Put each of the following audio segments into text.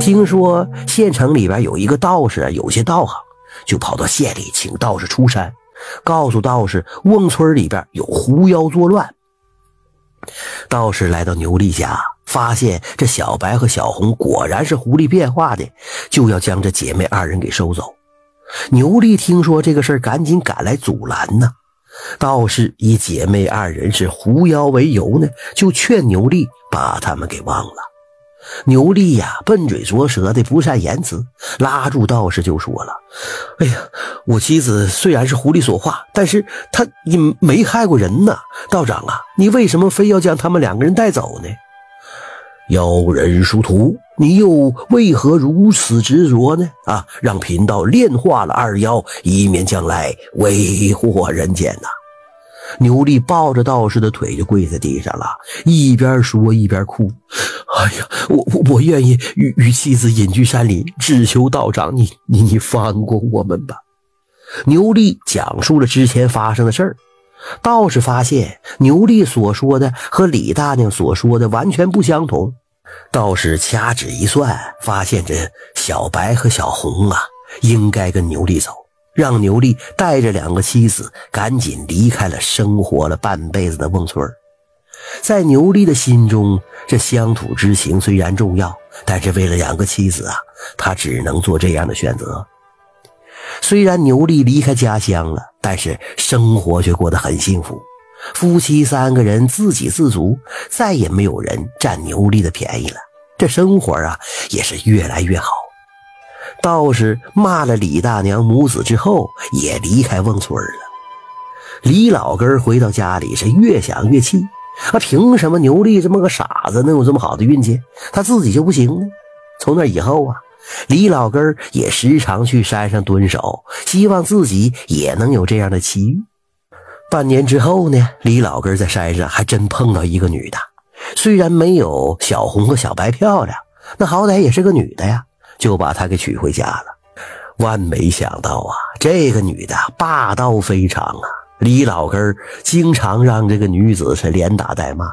听说县城里边有一个道士有些道行，就跑到县里请道士出山，告诉道士瓮村里边有狐妖作乱。道士来到牛丽家，发现这小白和小红果然是狐狸变化的，就要将这姐妹二人给收走。牛丽听说这个事，赶紧赶来阻拦呢。道士以姐妹二人是狐妖为由呢，就劝牛丽把他们给忘了。牛力呀，笨嘴拙舌的，不善言辞，拉住道士就说了：“哎呀，我妻子虽然是狐狸所化，但是她也没害过人呐。道长啊，你为什么非要将他们两个人带走呢？”妖人殊途，你又为何如此执着呢？啊，让贫道炼化了二妖，以免将来为祸人间呐！牛力抱着道士的腿就跪在地上了，一边说一边哭：“哎呀，我我我愿意与与妻子隐居山林，只求道长你你你放过我们吧。”牛力讲述了之前发生的事儿，道士发现牛力所说的和李大娘所说的完全不相同。道士掐指一算，发现这小白和小红啊，应该跟牛力走，让牛力带着两个妻子赶紧离开了生活了半辈子的孟村。在牛力的心中，这乡土之情虽然重要，但是为了两个妻子啊，他只能做这样的选择。虽然牛力离开家乡了，但是生活却过得很幸福。夫妻三个人自给自足，再也没有人占牛力的便宜了。这生活啊，也是越来越好。道士骂了李大娘母子之后，也离开瓮村了。李老根回到家里，是越想越气。啊，凭什么牛力这么个傻子能有这么好的运气，他自己就不行呢？从那以后啊，李老根也时常去山上蹲守，希望自己也能有这样的奇遇。半年之后呢，李老根在山上还真碰到一个女的，虽然没有小红和小白漂亮，那好歹也是个女的呀，就把她给娶回家了。万没想到啊，这个女的霸道非常啊！李老根经常让这个女子是连打带骂，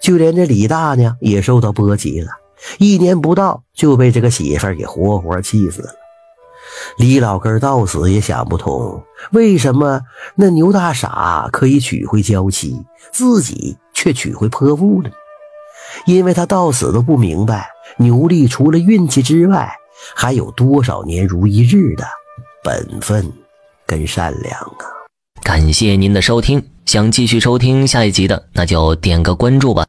就连这李大娘也受到波及了，一年不到就被这个媳妇儿给活活气死了。李老根到死也想不通，为什么那牛大傻可以娶回娇妻，自己却娶回泼妇了？因为他到死都不明白，牛力除了运气之外，还有多少年如一日的本分跟善良啊！感谢您的收听，想继续收听下一集的，那就点个关注吧。